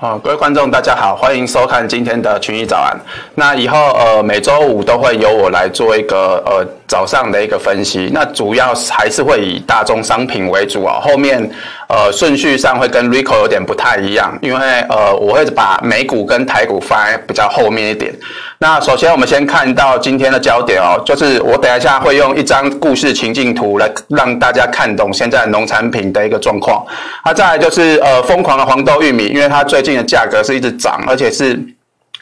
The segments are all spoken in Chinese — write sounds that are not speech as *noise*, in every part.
好，各位观众，大家好，欢迎收看今天的群益早安。那以后呃每周五都会由我来做一个呃早上的一个分析。那主要还是会以大宗商品为主啊。后面呃顺序上会跟 Rico 有点不太一样，因为呃我会把美股跟台股放在比较后面一点。那首先我们先看到今天的焦点哦，就是我等一下会用一张故事情境图来让大家看懂现在农产品的一个状况。那再来就是呃疯狂的黄豆玉米，因为它最近的价格是一直涨，而且是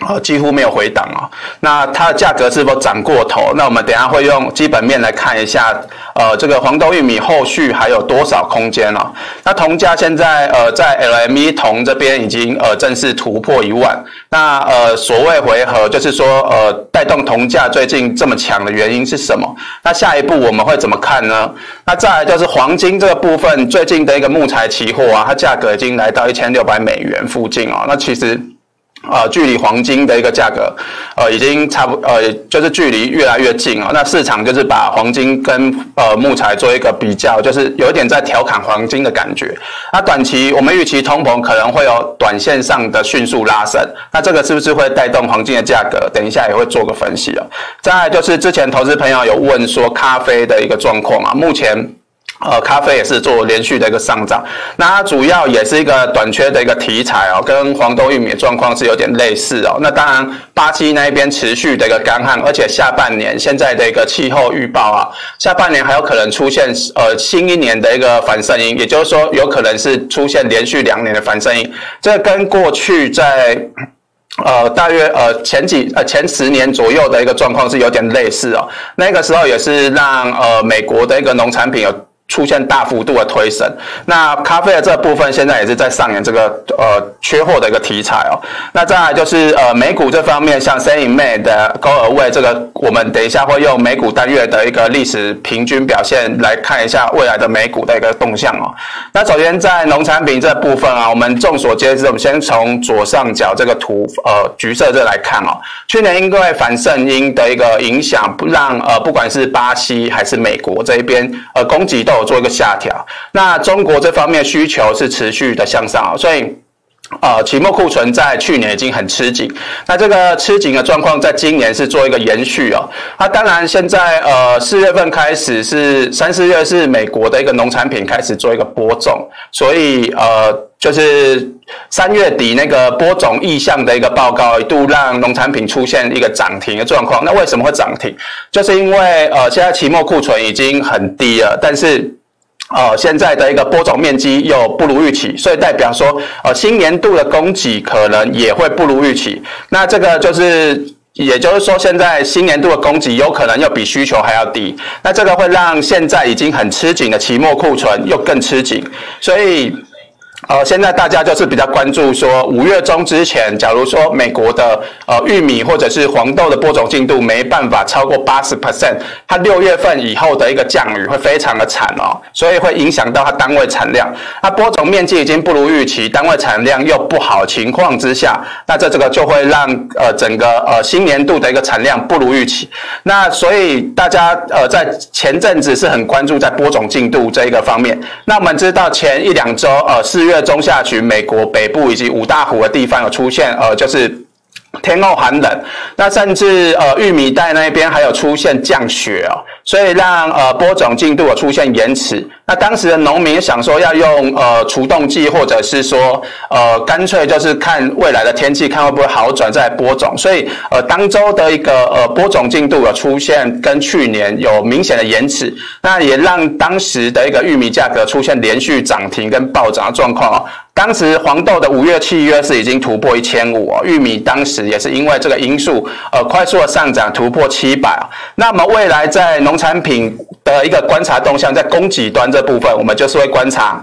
呃几乎没有回档哦。那它的价格是否涨过头？那我们等下会用基本面来看一下，呃，这个黄豆玉米后续还有多少空间哦？那铜价现在呃在 LME 铜这边已经呃正式突破一万。那呃所谓回合就是说呃带动铜价最近这么强的原因是什么？那下一步我们会怎么看呢？那再来就是黄金这个部分，最近的一个木材期货啊，它价格已经来到一千六百美元附近哦。那其实。呃，距离黄金的一个价格，呃，已经差不，呃，就是距离越来越近啊。那市场就是把黄金跟呃木材做一个比较，就是有一点在调侃黄金的感觉。那短期我们预期通膨可能会有短线上的迅速拉升，那这个是不是会带动黄金的价格？等一下也会做个分析哦。再来就是之前投资朋友有问说咖啡的一个状况啊，目前。呃，咖啡也是做连续的一个上涨，那它主要也是一个短缺的一个题材哦，跟黄豆、玉米的状况是有点类似哦。那当然，巴西那一边持续的一个干旱，而且下半年现在的一个气候预报啊，下半年还有可能出现呃新一年的一个反圣婴，也就是说有可能是出现连续两年的反圣婴，这跟过去在呃大约呃前几呃前十年左右的一个状况是有点类似哦。那个时候也是让呃美国的一个农产品有。出现大幅度的推升，那咖啡的这部分现在也是在上演这个呃缺货的一个题材哦。那再来就是呃美股这方面，像 s a n m a y 的高额位，这个我们等一下会用美股单月的一个历史平均表现来看一下未来的美股的一个动向哦。那首先在农产品这部分啊，我们众所皆知，我们先从左上角这个图呃橘色这来看哦。去年因为反圣因的一个影响，不让呃不管是巴西还是美国这一边呃供给都。做一个下调，那中国这方面需求是持续的向上，所以呃，期末库存在去年已经很吃紧，那这个吃紧的状况在今年是做一个延续哦。那当然现在呃四月份开始是三四月是美国的一个农产品开始做一个播种，所以呃就是三月底那个播种意向的一个报告一度让农产品出现一个涨停的状况。那为什么会涨停？就是因为呃现在期末库存已经很低了，但是呃，现在的一个播种面积又不如预期，所以代表说，呃，新年度的供给可能也会不如预期。那这个就是，也就是说，现在新年度的供给有可能又比需求还要低。那这个会让现在已经很吃紧的期末库存又更吃紧，所以。呃，现在大家就是比较关注说，五月中之前，假如说美国的呃玉米或者是黄豆的播种进度没办法超过八十 percent，它六月份以后的一个降雨会非常的惨哦，所以会影响到它单位产量。那播种面积已经不如预期，单位产量又不好情况之下，那这这个就会让呃整个呃新年度的一个产量不如预期。那所以大家呃在前阵子是很关注在播种进度这一个方面。那我们知道前一两周呃四月。中下旬，美国北部以及五大湖的地方有出现，呃，就是天候寒冷，那甚至呃玉米带那边还有出现降雪哦，所以让呃播种进度有出现延迟。那当时的农民想说要用呃除冻剂，或者是说呃干脆就是看未来的天气，看会不会好转再播种。所以呃当周的一个呃播种进度有出现跟去年有明显的延迟，那也让当时的一个玉米价格出现连续涨停跟暴涨的状况哦。当时黄豆的五月契约是已经突破一千五哦，玉米当时也是因为这个因素呃快速的上涨突破七百。那么未来在农产品的一个观察动向，在供给端。这部分我们就是会观察，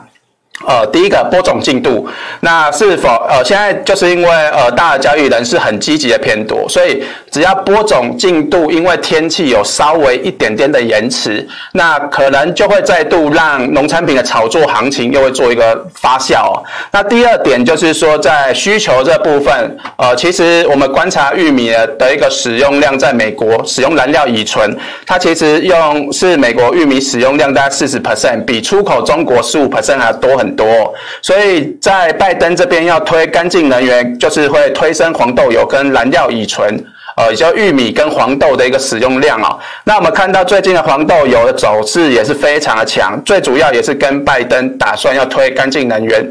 呃，第一个播种进度，那是否呃现在就是因为呃大的交易人是很积极的偏多，所以只要播种进度因为天气有稍微一点点的延迟，那可能就会再度让农产品的炒作行情又会做一个发酵。那第二点就是说在需求这部分，呃，其实我们观察玉米的一个使用量，在美国使用燃料乙醇，它其实用是美国玉米使用量大概四十 percent，比出口中国十五 percent 还多很。很多，所以在拜登这边要推干净能源，就是会推升黄豆油跟燃料乙醇。呃，也就玉米跟黄豆的一个使用量哦。那我们看到最近的黄豆油的走势也是非常的强，最主要也是跟拜登打算要推干净能源，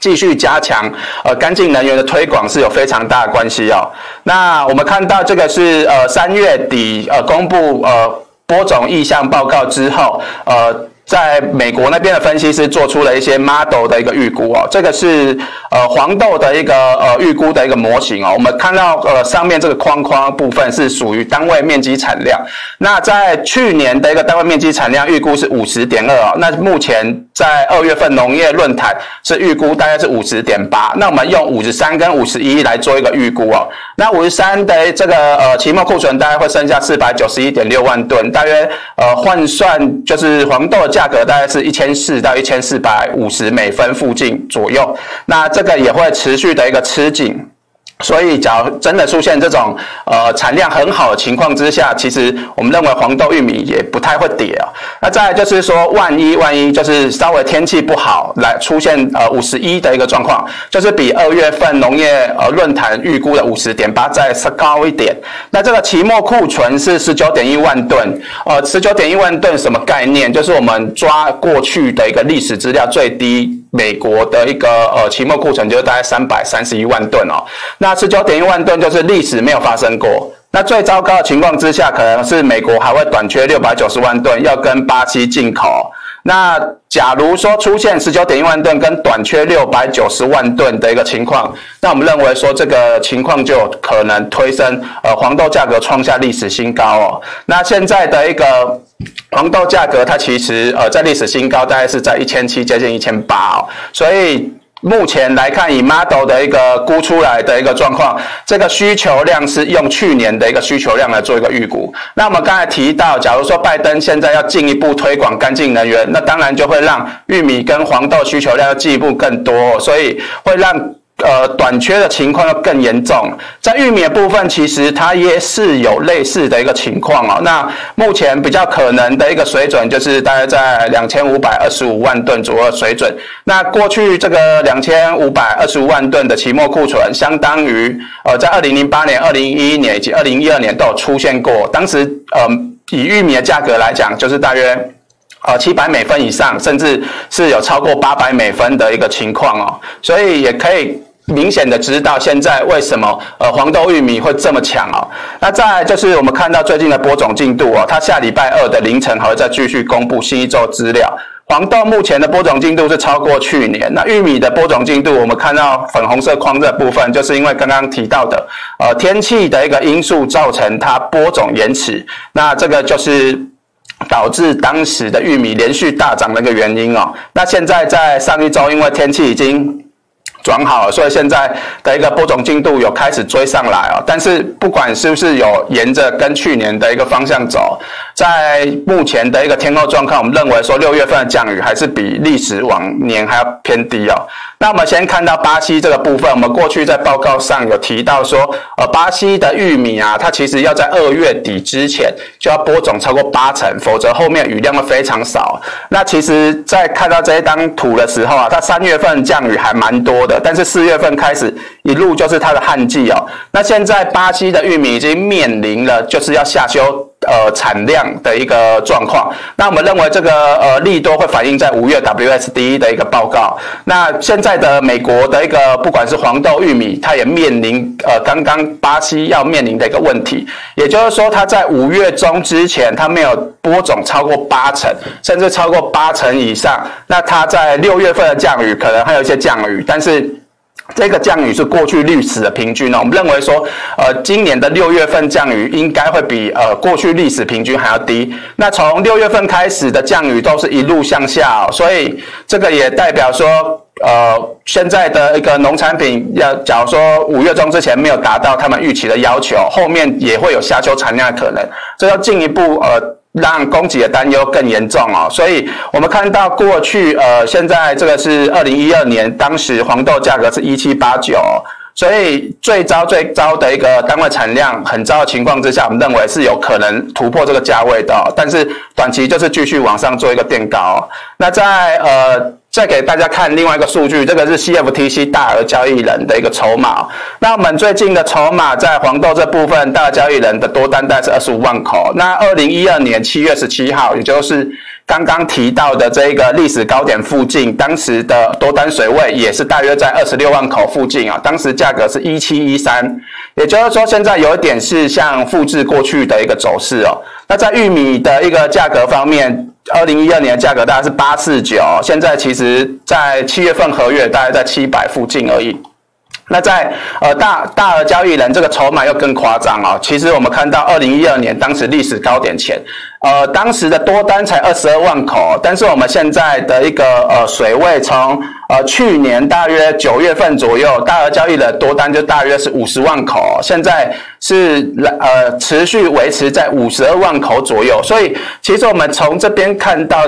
继续加强呃干净能源的推广是有非常大的关系哦。那我们看到这个是呃三月底呃公布呃播种意向报告之后呃。在美国那边的分析师做出了一些 model 的一个预估哦，这个是呃黄豆的一个呃预估的一个模型哦。我们看到呃上面这个框框部分是属于单位面积产量，那在去年的一个单位面积产量预估是五十点二哦，那目前在二月份农业论坛是预估大概是五十点八，那我们用五十三跟五十一来做一个预估哦。那五十三的这个呃期末库存大概会剩下四百九十一点六万吨，大约呃换算就是黄豆。价价格大概是一千四到一千四百五十美分附近左右，那这个也会持续的一个吃紧。所以，假如真的出现这种呃产量很好的情况之下，其实我们认为黄豆、玉米也不太会跌啊。那再就是说，万一万一就是稍微天气不好，来出现呃五十一的一个状况，就是比二月份农业呃论坛预估的五十点八再高一点。那这个期末库存是十九点一万吨，呃，十九点一万吨什么概念？就是我们抓过去的一个历史资料最低。美国的一个呃期末库存就是大概三百三十一万吨哦，那十九点一万吨就是历史没有发生过。那最糟糕的情况之下，可能是美国还会短缺六百九十万吨，要跟巴西进口。那假如说出现十九点一万吨跟短缺六百九十万吨的一个情况，那我们认为说这个情况就可能推升呃黄豆价格创下历史新高哦。那现在的一个。黄豆价格它其实呃在历史新高，大概是在一千七接近一千八哦，所以目前来看以 model 的一个估出来的一个状况，这个需求量是用去年的一个需求量来做一个预估。那我们刚才提到，假如说拜登现在要进一步推广干净能源，那当然就会让玉米跟黄豆需求量要进一步更多，所以会让。呃，短缺的情况要更严重。在玉米的部分，其实它也是有类似的一个情况哦。那目前比较可能的一个水准，就是大概在两千五百二十五万吨左右的水准。那过去这个两千五百二十五万吨的期末库存，相当于呃，在二零零八年、二零一一年以及二零一二年都有出现过。当时呃，以玉米的价格来讲，就是大约呃七百美分以上，甚至是有超过八百美分的一个情况哦。所以也可以。明显的知道现在为什么呃黄豆玉米会这么强哦，那再就是我们看到最近的播种进度哦，它下礼拜二的凌晨还会再继续公布新一周资料。黄豆目前的播种进度是超过去年，那玉米的播种进度我们看到粉红色框这部分，就是因为刚刚提到的呃天气的一个因素造成它播种延迟，那这个就是导致当时的玉米连续大涨的一个原因哦。那现在在上一周因为天气已经转好了，所以现在的一个播种进度有开始追上来哦。但是不管是不是有沿着跟去年的一个方向走，在目前的一个天候状况，我们认为说六月份的降雨还是比历史往年还要偏低哦。那我们先看到巴西这个部分，我们过去在报告上有提到说，呃，巴西的玉米啊，它其实要在二月底之前就要播种超过八成，否则后面雨量会非常少。那其实，在看到这一张图的时候啊，它三月份降雨还蛮多的，但是四月份开始一路就是它的旱季哦。那现在巴西的玉米已经面临了就是要下修。呃，产量的一个状况，那我们认为这个呃利多会反映在五月 WSD 的一个报告。那现在的美国的一个不管是黄豆、玉米，它也面临呃刚刚巴西要面临的一个问题，也就是说，它在五月中之前，它没有播种超过八成，甚至超过八成以上，那它在六月份的降雨可能还有一些降雨，但是。这个降雨是过去历史的平均呢，我们认为说，呃，今年的六月份降雨应该会比呃过去历史平均还要低。那从六月份开始的降雨都是一路向下，所以这个也代表说，呃，现在的一个农产品要假如说五月中之前没有达到他们预期的要求，后面也会有下修产量的可能，这要进一步呃。让供给的担忧更严重哦，所以我们看到过去呃，现在这个是二零一二年，当时黄豆价格是一七八九，所以最糟最糟的一个单位产量很糟的情况之下，我们认为是有可能突破这个价位的，但是短期就是继续往上做一个垫高。那在呃再给大家看另外一个数据，这个是 CFTC 大额交易人的一个筹码。那我们最近的筹码在黄豆这部分，大额交易人的多单大概是二十五万口。那二零一二年七月十七号，也就是刚刚提到的这个历史高点附近，当时的多单水位也是大约在二十六万口附近啊。当时价格是一七一三，也就是说现在有一点是像复制过去的一个走势哦。那在玉米的一个价格方面，二零一二年的价格大概是八四九，现在其实在七月份合约大概在七百附近而已。那在呃大大额交易人这个筹码又更夸张哦。其实我们看到二零一二年当时历史高点前，呃当时的多单才二十二万口，但是我们现在的一个呃水位从呃去年大约九月份左右，大额交易的多单就大约是五十万口，现在是呃持续维持在五十二万口左右。所以其实我们从这边看到。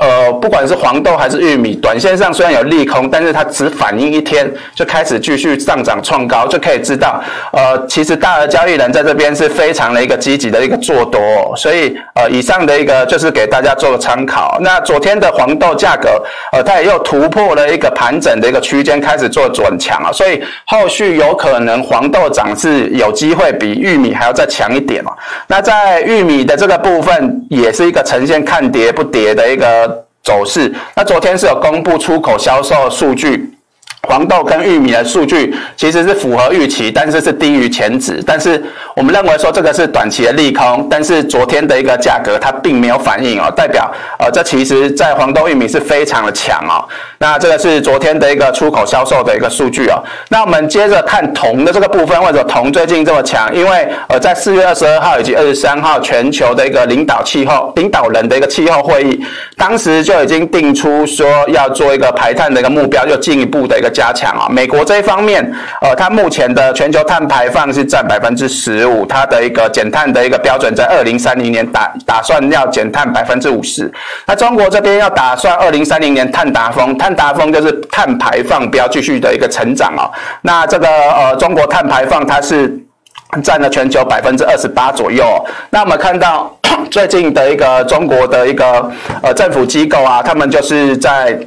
呃，不管是黄豆还是玉米，短线上虽然有利空，但是它只反映一天就开始继续上涨创高，就可以知道，呃，其实大额交易人在这边是非常的一个积极的一个做多哦，所以呃，以上的一个就是给大家做个参考。那昨天的黄豆价格，呃，它也又突破了一个盘整的一个区间，开始做转强啊，所以后续有可能黄豆涨势有机会比玉米还要再强一点哦。那在玉米的这个部分，也是一个呈现看跌不跌的一个。走势，那昨天是有公布出口销售数据。黄豆跟玉米的数据其实是符合预期，但是是低于前值。但是我们认为说这个是短期的利空，但是昨天的一个价格它并没有反应哦，代表呃这其实在黄豆、玉米是非常的强哦。那这个是昨天的一个出口销售的一个数据哦。那我们接着看铜的这个部分，为什么铜最近这么强？因为呃在四月二十二号以及二十三号全球的一个领导气候领导人的一个气候会议，当时就已经定出说要做一个排碳的一个目标，又进一步的一个。加强啊，美国这一方面，呃，它目前的全球碳排放是占百分之十五，它的一个减碳的一个标准在二零三零年打打算要减碳百分之五十。那中国这边要打算二零三零年碳达峰，碳达峰就是碳排放不要继续的一个成长啊。那这个呃，中国碳排放它是占了全球百分之二十八左右。那我们看到 *coughs* 最近的一个中国的一个呃政府机构啊，他们就是在。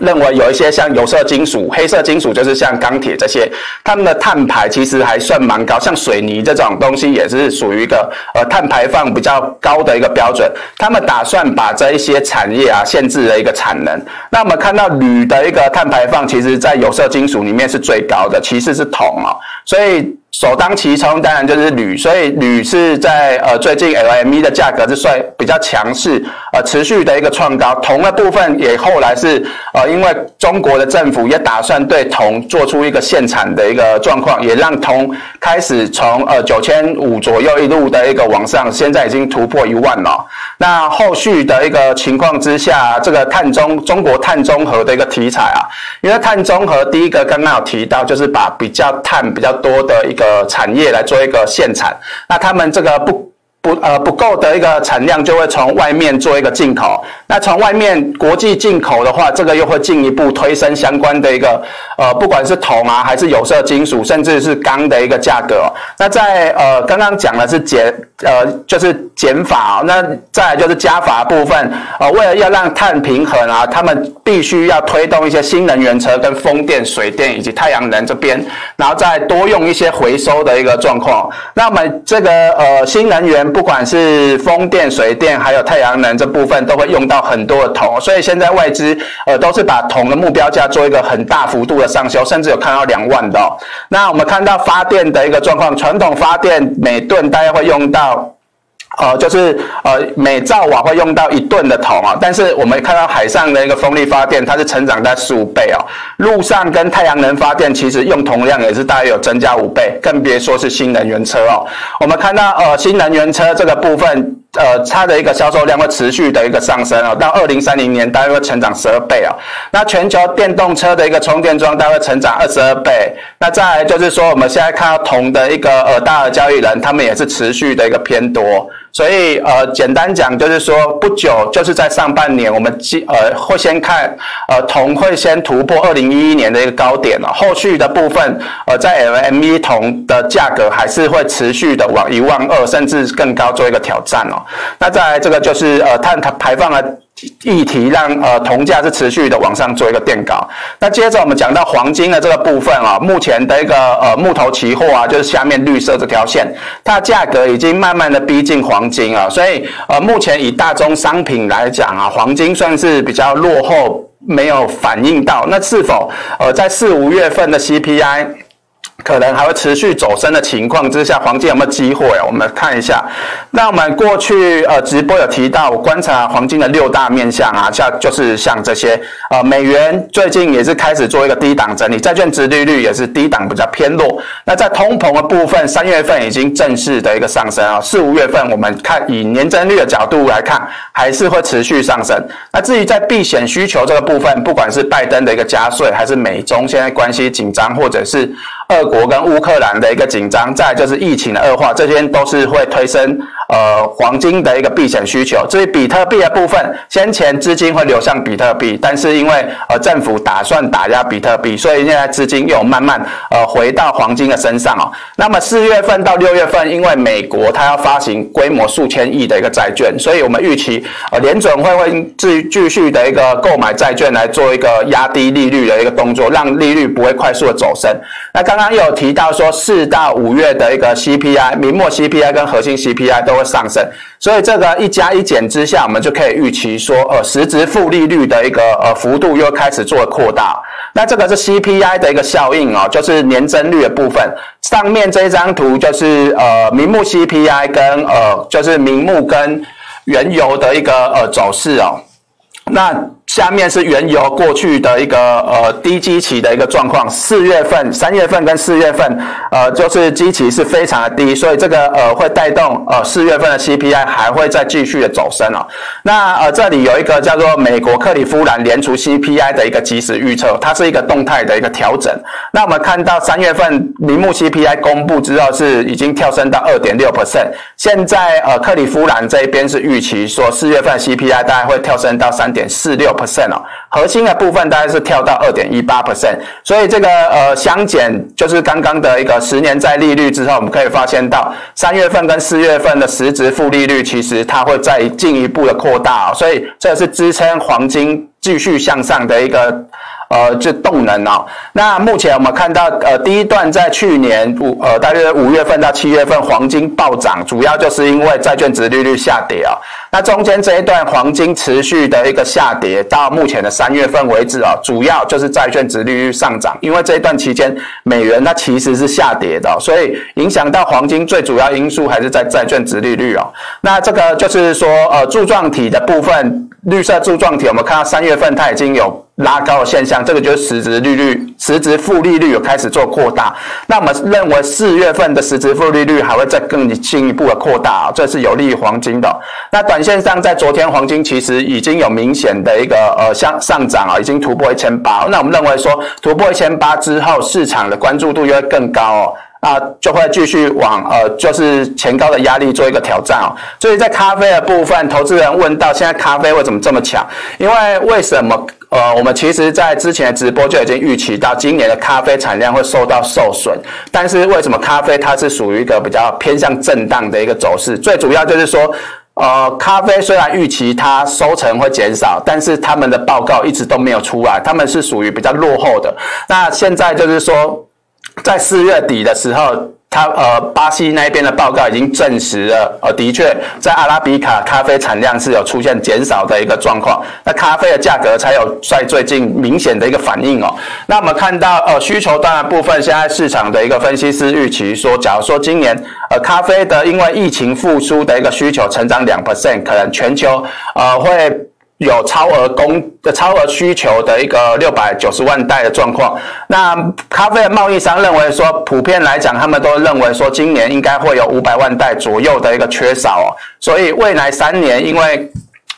认为有一些像有色金属、黑色金属，就是像钢铁这些，它们的碳排其实还算蛮高。像水泥这种东西也是属于一个呃碳排放比较高的一个标准。他们打算把这一些产业啊限制了一个产能。那我们看到铝的一个碳排放，其实在有色金属里面是最高的，其次是铜哦。所以。首当其冲，当然就是铝，所以铝是在呃最近 LME 的价格是算比较强势，呃持续的一个创高。铜的部分也后来是呃因为中国的政府也打算对铜做出一个限产的一个状况，也让铜开始从呃九千五左右一路的一个往上，现在已经突破一万了。那后续的一个情况之下，这个碳中中国碳中和的一个题材啊，因为碳中和第一个刚刚有提到，就是把比较碳比较多的一个。呃，产业来做一个限产，那他们这个不。不呃不够的一个产量就会从外面做一个进口，那从外面国际进口的话，这个又会进一步推升相关的一个呃不管是铜啊还是有色金属，甚至是钢的一个价格。那在呃刚刚讲的是减呃就是减法，那再就是加法部分，呃为了要让碳平衡啊，他们必须要推动一些新能源车跟风电、水电以及太阳能这边，然后再多用一些回收的一个状况。那么这个呃新能源。不管是风电、水电，还有太阳能这部分，都会用到很多的铜，所以现在外资呃都是把铜的目标价做一个很大幅度的上修，甚至有看到两万的。那我们看到发电的一个状况，传统发电每吨大概会用到。呃，就是呃，每兆瓦会用到一吨的铜啊，但是我们看到海上的一个风力发电，它是成长在十五倍哦。陆上跟太阳能发电其实用铜量也是大约有增加五倍，更别说是新能源车哦。我们看到呃，新能源车这个部分。呃，它的一个销售量会持续的一个上升啊，到二零三零年大约会成长十二倍啊。那全球电动车的一个充电桩大约成长二十二倍。那再来就是说，我们现在看到铜的一个呃大的交易人，他们也是持续的一个偏多。所以呃，简单讲就是说，不久就是在上半年，我们呃会先看呃铜会先突破二零一一年的一个高点了。后续的部分呃，在 LME 铜的价格还是会持续的往一万二甚至更高做一个挑战哦。那在这个就是呃碳排放的议题让呃铜价是持续的往上做一个垫高。那接着我们讲到黄金的这个部分啊，目前的一个呃木头期货啊，就是下面绿色这条线，它价格已经慢慢的逼近黄金啊，所以呃目前以大宗商品来讲啊，黄金算是比较落后，没有反应到。那是否呃在四五月份的 CPI？可能还会持续走升的情况之下，黄金有没有机会？我们看一下。那我们过去呃直播有提到，观察黄金的六大面向啊，像就是像这些呃美元最近也是开始做一个低档整理，债券殖利率也是低档比较偏弱。那在通膨的部分，三月份已经正式的一个上升啊，四五月份我们看以年增率的角度来看，还是会持续上升。那至于在避险需求这个部分，不管是拜登的一个加税，还是美中现在关系紧张，或者是俄国跟乌克兰的一个紧张，再就是疫情的恶化，这些都是会推升呃黄金的一个避险需求。至于比特币的部分，先前资金会流向比特币，但是因为呃政府打算打压比特币，所以现在资金又慢慢呃回到黄金的身上哦。那么四月份到六月份，因为美国它要发行规模数千亿的一个债券，所以我们预期呃联准会会继继续的一个购买债券来做一个压低利率的一个动作，让利率不会快速的走升。那刚刚。刚有提到说，四到五月的一个 CPI、明末 CPI 跟核心 CPI 都会上升，所以这个一加一减之下，我们就可以预期说，呃，实质负利率的一个呃幅度又开始做扩大。那这个是 CPI 的一个效应哦，就是年增率的部分。上面这张图就是呃明末 CPI 跟呃就是明末跟原油的一个呃走势哦，那。下面是原油过去的一个呃低基期的一个状况，四月份、三月份跟四月份，呃就是基期是非常的低，所以这个呃会带动呃四月份的 CPI 还会再继续的走升哦。那呃这里有一个叫做美国克里夫兰联储 CPI 的一个即时预测，它是一个动态的一个调整。那我们看到三月份名目 CPI 公布之后是已经跳升到二点六 percent，现在呃克里夫兰这一边是预期说四月份 CPI 大概会跳升到三点四六。Percent 哦，核心的部分大概是跳到二点一八 percent，所以这个呃相减就是刚刚的一个十年债利率之后，我们可以发现到三月份跟四月份的实质负利率，其实它会再进一步的扩大哦，所以这是支撑黄金继续向上的一个。呃，这动能哦。那目前我们看到，呃，第一段在去年五呃，大约五月份到七月份，黄金暴涨，主要就是因为债券殖利率下跌啊、哦。那中间这一段黄金持续的一个下跌，到目前的三月份为止啊、哦，主要就是债券殖利率上涨，因为这一段期间美元它其实是下跌的、所以影响到黄金最主要因素还是在债券殖利率哦。那这个就是说，呃，柱状体的部分，绿色柱状体，我们看到三月份它已经有。拉高的现象，这个就是实质利率、实质负利率有开始做扩大。那我们认为四月份的实质负利率还会再更进一步的扩大，这是有利于黄金的。那短线上，在昨天黄金其实已经有明显的一个呃向上涨啊，已经突破一千八。那我们认为说，突破一千八之后，市场的关注度又会更高哦。啊，就会继续往呃，就是前高的压力做一个挑战哦。所以在咖啡的部分，投资人问到现在咖啡为什么这么强？因为为什么？呃，我们其实在之前的直播就已经预期到今年的咖啡产量会受到受损。但是为什么咖啡它是属于一个比较偏向震荡的一个走势？最主要就是说，呃，咖啡虽然预期它收成会减少，但是他们的报告一直都没有出来，他们是属于比较落后的。那现在就是说。在四月底的时候，他呃，巴西那边的报告已经证实了，呃，的确在阿拉比卡咖啡产量是有出现减少的一个状况，那咖啡的价格才有在最近明显的一个反应哦。那我们看到呃，需求端的部分，现在市场的一个分析师预期说，假如说今年呃，咖啡的因为疫情复苏的一个需求成长两 percent，可能全球呃会。有超额供的超额需求的一个六百九十万袋的状况，那咖啡的贸易商认为说，普遍来讲，他们都认为说，今年应该会有五百万袋左右的一个缺少哦，所以未来三年，因为。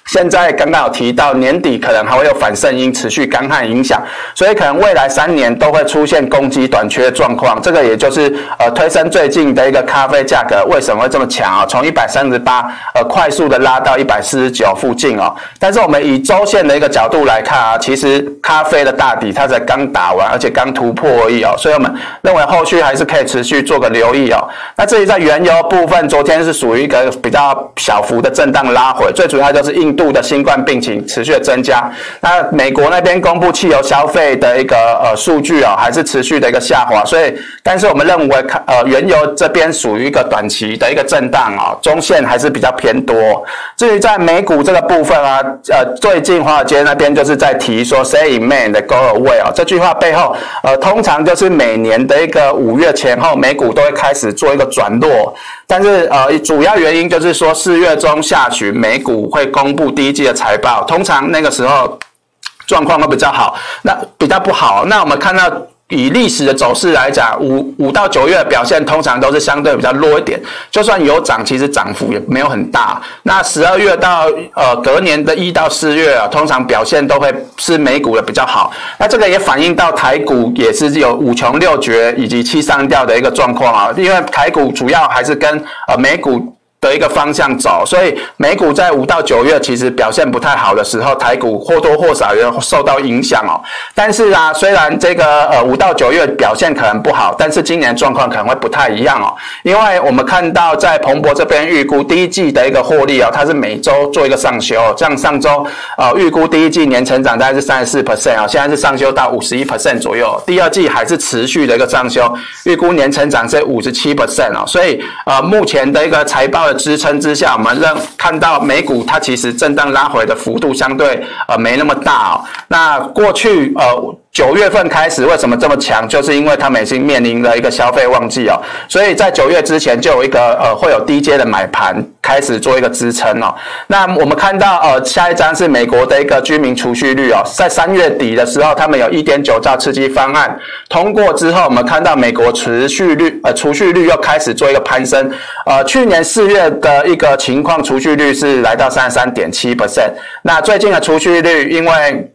现在刚刚有提到年底可能还会有反圣婴持续干旱影响，所以可能未来三年都会出现供给短缺状况。这个也就是呃推升最近的一个咖啡价格为什么会这么强啊？从一百三十八呃快速的拉到一百四十九附近哦。但是我们以周线的一个角度来看啊，其实咖啡的大底它才刚打完，而且刚突破而已哦。所以我们认为后续还是可以持续做个留意哦。那至于在原油部分，昨天是属于一个比较小幅的震荡拉回，最主要就是硬。度的新冠病情持续的增加。那美国那边公布汽油消费的一个呃数据啊，还是持续的一个下滑。所以，但是我们认为呃原油这边属于一个短期的一个震荡啊，中线还是比较偏多。至于在美股这个部分啊，呃，最近华尔街那边就是在提说 “Say in May and go away” 啊，这句话背后呃，通常就是每年的一个五月前后，美股都会开始做一个转弱。但是呃，主要原因就是说四月中下旬美股会公布第一季的财报，通常那个时候状况会比较好，那比较不好。那我们看到。以历史的走势来讲，五五到九月表现通常都是相对比较弱一点，就算有涨，其实涨幅也没有很大。那十二月到呃隔年的一到四月啊，通常表现都会是美股的比较好。那这个也反映到台股也是有五穷六绝以及七上吊的一个状况啊，因为台股主要还是跟呃美股。的一个方向走，所以美股在五到九月其实表现不太好的时候，台股或多或少也受到影响哦。但是啊，虽然这个呃五到九月表现可能不好，但是今年状况可能会不太一样哦。因为我们看到在彭博这边预估第一季的一个获利、哦，它是每周做一个上修，像上周呃预估第一季年成长大概是三十四 percent 啊，现在是上修到五十一 percent 左右。第二季还是持续的一个上修，预估年成长是五十七 percent 哦。所以呃目前的一个财报的。支撑之下，我们认看到美股它其实震荡拉回的幅度相对呃没那么大哦。那过去呃。九月份开始为什么这么强？就是因为他们已经面临了一个消费旺季哦，所以在九月之前就有一个呃会有低阶的买盘开始做一个支撑哦。那我们看到呃下一张是美国的一个居民储蓄率哦，在三月底的时候，他们有一点九兆刺激方案通过之后，我们看到美国持续率呃储蓄率又开始做一个攀升。呃，去年四月的一个情况，储蓄率是来到三十三点七 percent。那最近的储蓄率因为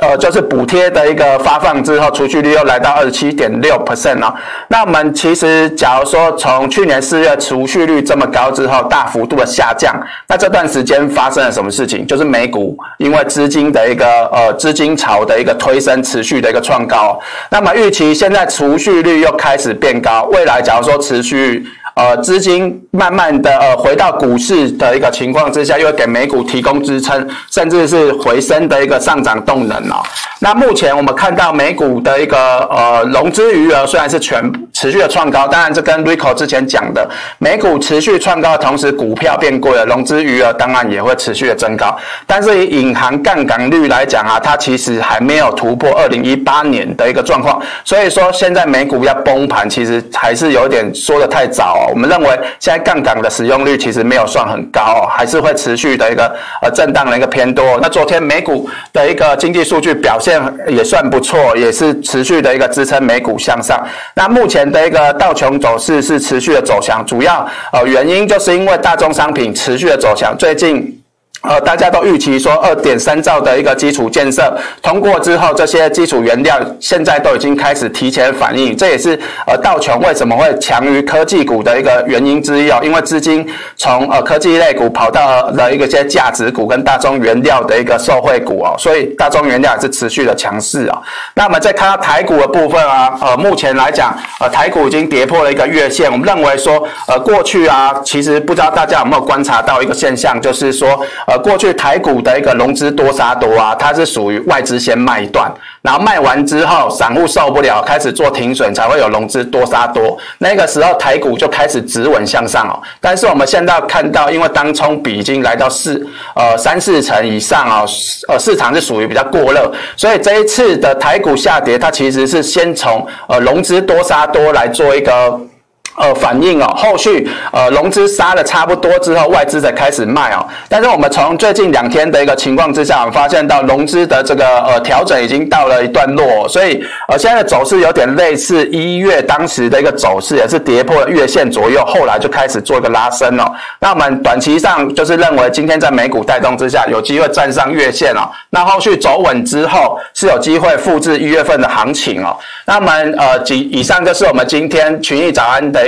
呃，就是补贴的一个发放之后，储蓄率又来到二十七点六 percent 了。那我们其实，假如说从去年四月储蓄率这么高之后，大幅度的下降，那这段时间发生了什么事情？就是美股因为资金的一个呃资金潮的一个推升，持续的一个创高。那么预期现在储蓄率又开始变高，未来假如说持续。呃，资金慢慢的呃回到股市的一个情况之下，又给美股提供支撑，甚至是回升的一个上涨动能哦。那目前我们看到美股的一个呃融资余额虽然是全持续的创高，当然这跟 Rico 之前讲的美股持续创高的同时，股票变贵了，融资余额当然也会持续的增高。但是以隐含杠杆率来讲啊，它其实还没有突破二零一八年的一个状况，所以说现在美股要崩盘，其实还是有点说的太早哦。我们认为现在杠杆的使用率其实没有算很高哦，还是会持续的一个呃震荡的一个偏多。那昨天美股的一个经济数据表现也算不错，也是持续的一个支撑美股向上。那目前的一个道琼走势是持续的走强，主要呃原因就是因为大宗商品持续的走强，最近。呃，大家都预期说，二点三兆的一个基础建设通过之后，这些基础原料现在都已经开始提前反应，这也是呃道琼为什么会强于科技股的一个原因之一哦。因为资金从呃科技类股跑到了一个些价值股跟大宗原料的一个受惠股哦，所以大宗原料也是持续的强势啊。那我们再看到台股的部分啊，呃，目前来讲，呃，台股已经跌破了一个月线。我们认为说，呃，过去啊，其实不知道大家有没有观察到一个现象，就是说。呃，过去台股的一个融资多杀多啊，它是属于外资先卖一段，然后卖完之后，散户受不了，开始做停损，才会有融资多杀多。那个时候台股就开始止稳向上哦。但是我们现在看到，因为当冲比已经来到四呃三四成以上啊，呃市场是属于比较过热，所以这一次的台股下跌，它其实是先从呃融资多杀多来做一个。呃，反应哦，后续呃融资杀的差不多之后，外资才开始卖哦。但是我们从最近两天的一个情况之下，我们发现到融资的这个呃调整已经到了一段落，所以呃现在的走势有点类似一月当时的一个走势，也是跌破了月线左右，后来就开始做一个拉升哦。那我们短期上就是认为今天在美股带动之下，有机会站上月线哦。那后续走稳之后，是有机会复制一月份的行情哦。那我们呃，以以上就是我们今天群益早安的